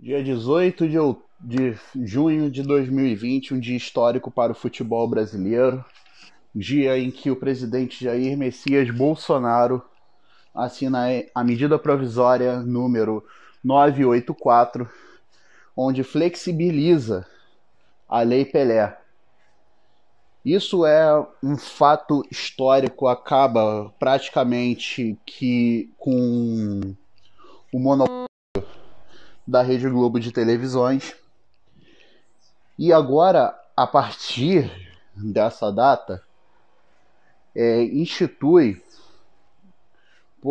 Dia 18 de, de junho de 2020, um dia histórico para o futebol brasileiro. Dia em que o presidente Jair Messias Bolsonaro assina a medida provisória número 984, onde flexibiliza a Lei Pelé. Isso é um fato histórico, acaba praticamente que com o monopólio da Rede Globo de televisões. E agora, a partir dessa data, é, institui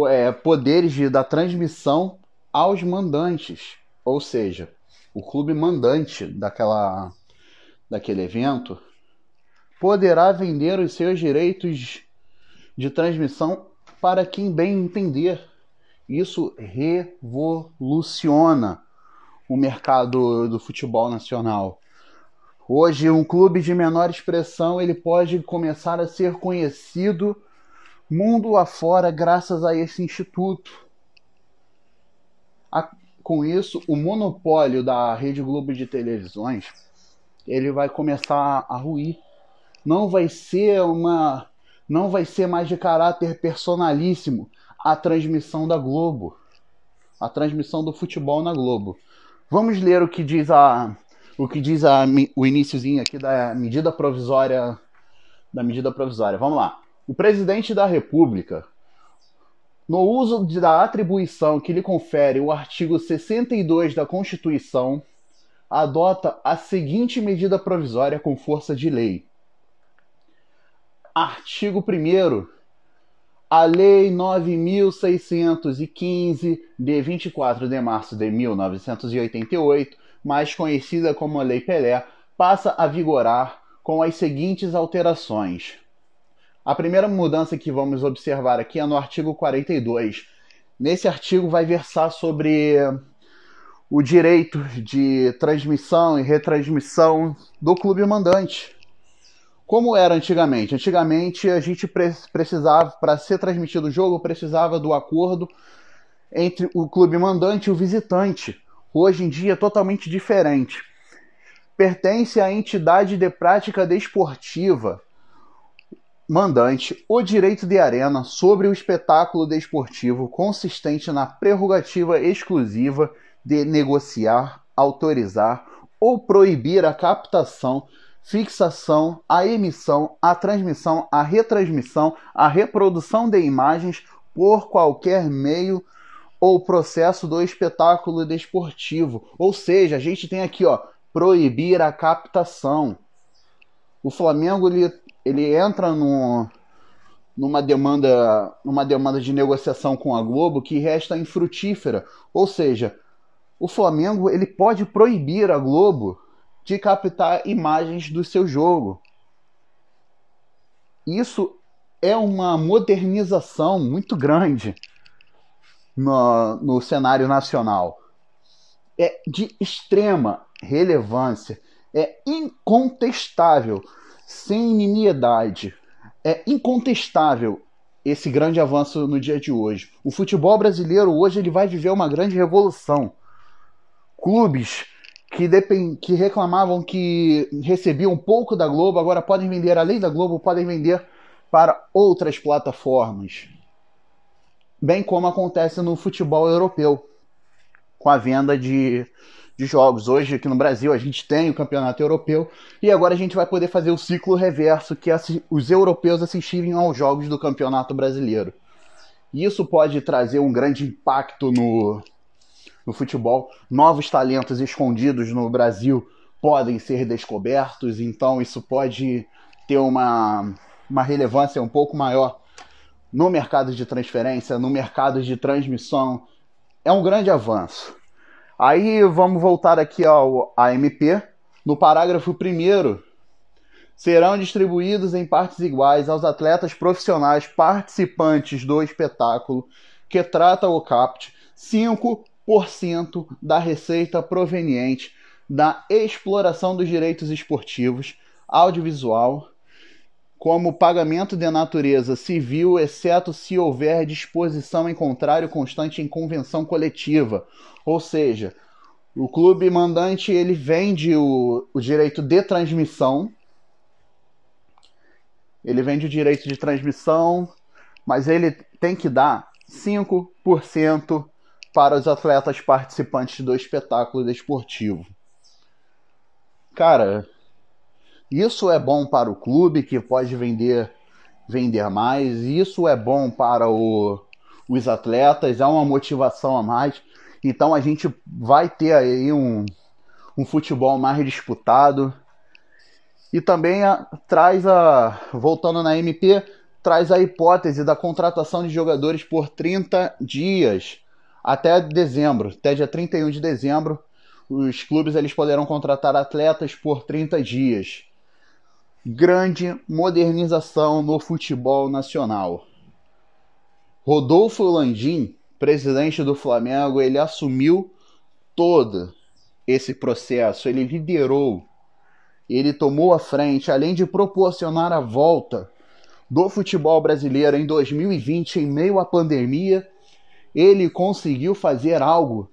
é, poderes de, da transmissão aos mandantes, ou seja, o clube mandante daquela, daquele evento poderá vender os seus direitos de transmissão para quem bem entender. Isso revoluciona o mercado do futebol nacional. Hoje, um clube de menor expressão ele pode começar a ser conhecido mundo afora graças a esse instituto. A, com isso, o monopólio da Rede Globo de televisões ele vai começar a ruir. Não vai ser uma, não vai ser mais de caráter personalíssimo a transmissão da Globo, a transmissão do futebol na Globo. Vamos ler o que diz a o que diz a, o iníciozinho aqui da medida provisória da medida provisória. Vamos lá. O presidente da República, no uso da atribuição que lhe confere o artigo 62 da Constituição, adota a seguinte medida provisória com força de lei. Artigo 1 a Lei 9615 de 24 de março de 1988, mais conhecida como Lei Pelé, passa a vigorar com as seguintes alterações. A primeira mudança que vamos observar aqui é no artigo 42. Nesse artigo vai versar sobre o direito de transmissão e retransmissão do clube mandante. Como era antigamente? Antigamente a gente precisava, para ser transmitido o jogo, precisava do acordo entre o clube mandante e o visitante. Hoje em dia é totalmente diferente. Pertence à entidade de prática desportiva mandante o direito de arena sobre o espetáculo desportivo consistente na prerrogativa exclusiva de negociar, autorizar ou proibir a captação fixação, a emissão, a transmissão, a retransmissão, a reprodução de imagens por qualquer meio ou processo do espetáculo desportivo. Ou seja, a gente tem aqui, ó, proibir a captação. O Flamengo ele, ele entra no, numa demanda numa demanda de negociação com a Globo que resta infrutífera. Ou seja, o Flamengo ele pode proibir a Globo de captar imagens do seu jogo. Isso é uma modernização muito grande no, no cenário nacional. É de extrema relevância, é incontestável, sem nimiedade. É incontestável esse grande avanço no dia de hoje. O futebol brasileiro hoje ele vai viver uma grande revolução. Clubes que, depend... que reclamavam que recebiam pouco da Globo, agora podem vender além da Globo, podem vender para outras plataformas. Bem como acontece no futebol europeu, com a venda de, de jogos. Hoje, aqui no Brasil, a gente tem o campeonato europeu e agora a gente vai poder fazer o ciclo reverso, que é os europeus assistirem aos jogos do campeonato brasileiro. Isso pode trazer um grande impacto no, no futebol. Novos talentos escondidos no Brasil podem ser descobertos, então isso pode ter uma, uma relevância um pouco maior no mercado de transferência, no mercado de transmissão. É um grande avanço. Aí vamos voltar aqui ao AMP. No parágrafo 1 serão distribuídos em partes iguais aos atletas profissionais participantes do espetáculo que trata o CAPT 5 da receita proveniente da exploração dos direitos esportivos, audiovisual, como pagamento de natureza civil, exceto se houver disposição em contrário constante em convenção coletiva. Ou seja, O clube mandante ele vende o, o direito de transmissão. Ele vende o direito de transmissão, mas ele tem que dar 5% para os atletas participantes do espetáculo desportivo. Cara, isso é bom para o clube que pode vender vender mais, isso é bom para o, os atletas, é uma motivação a mais. Então a gente vai ter aí um, um futebol mais disputado. E também a, traz a. Voltando na MP, traz a hipótese da contratação de jogadores por 30 dias até dezembro, até dia 31 de dezembro. Os clubes eles poderão contratar atletas por 30 dias. Grande modernização no futebol nacional. Rodolfo Landim presidente do Flamengo, ele assumiu todo esse processo, ele liderou, ele tomou a frente, além de proporcionar a volta do futebol brasileiro em 2020, em meio à pandemia, ele conseguiu fazer algo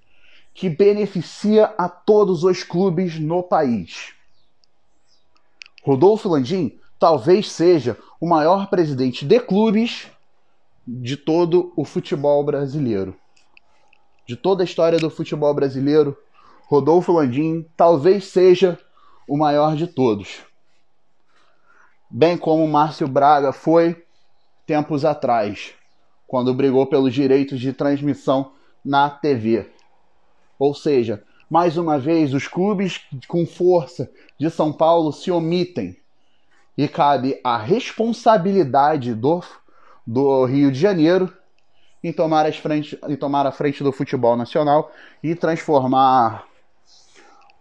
que beneficia a todos os clubes no país. Rodolfo Landim talvez seja o maior presidente de clubes de todo o futebol brasileiro. De toda a história do futebol brasileiro, Rodolfo Landim talvez seja o maior de todos. Bem como Márcio Braga foi tempos atrás, quando brigou pelos direitos de transmissão na TV. Ou seja, mais uma vez, os clubes com força de São Paulo se omitem e cabe a responsabilidade do do Rio de Janeiro em tomar, as frente, em tomar a frente do futebol nacional e transformar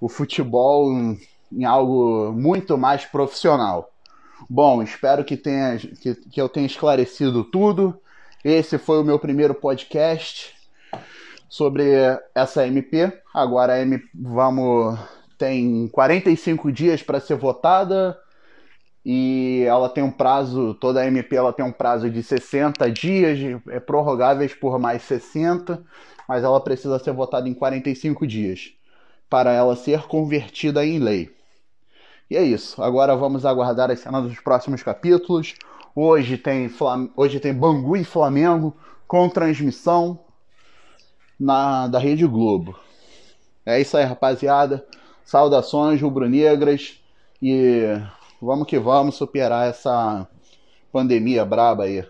o futebol em, em algo muito mais profissional. Bom, espero que, tenha, que, que eu tenha esclarecido tudo. Esse foi o meu primeiro podcast sobre essa MP. Agora a MP, vamos tem 45 dias para ser votada e ela tem um prazo, toda a MP ela tem um prazo de 60 dias, é prorrogáveis por mais 60, mas ela precisa ser votada em 45 dias para ela ser convertida em lei. E é isso. Agora vamos aguardar as cenas dos próximos capítulos. Hoje tem, Flam... Hoje tem Bangu e Flamengo com transmissão na da Rede Globo. É isso aí, rapaziada. Saudações rubro-negras e Vamos que vamos superar essa pandemia braba aí.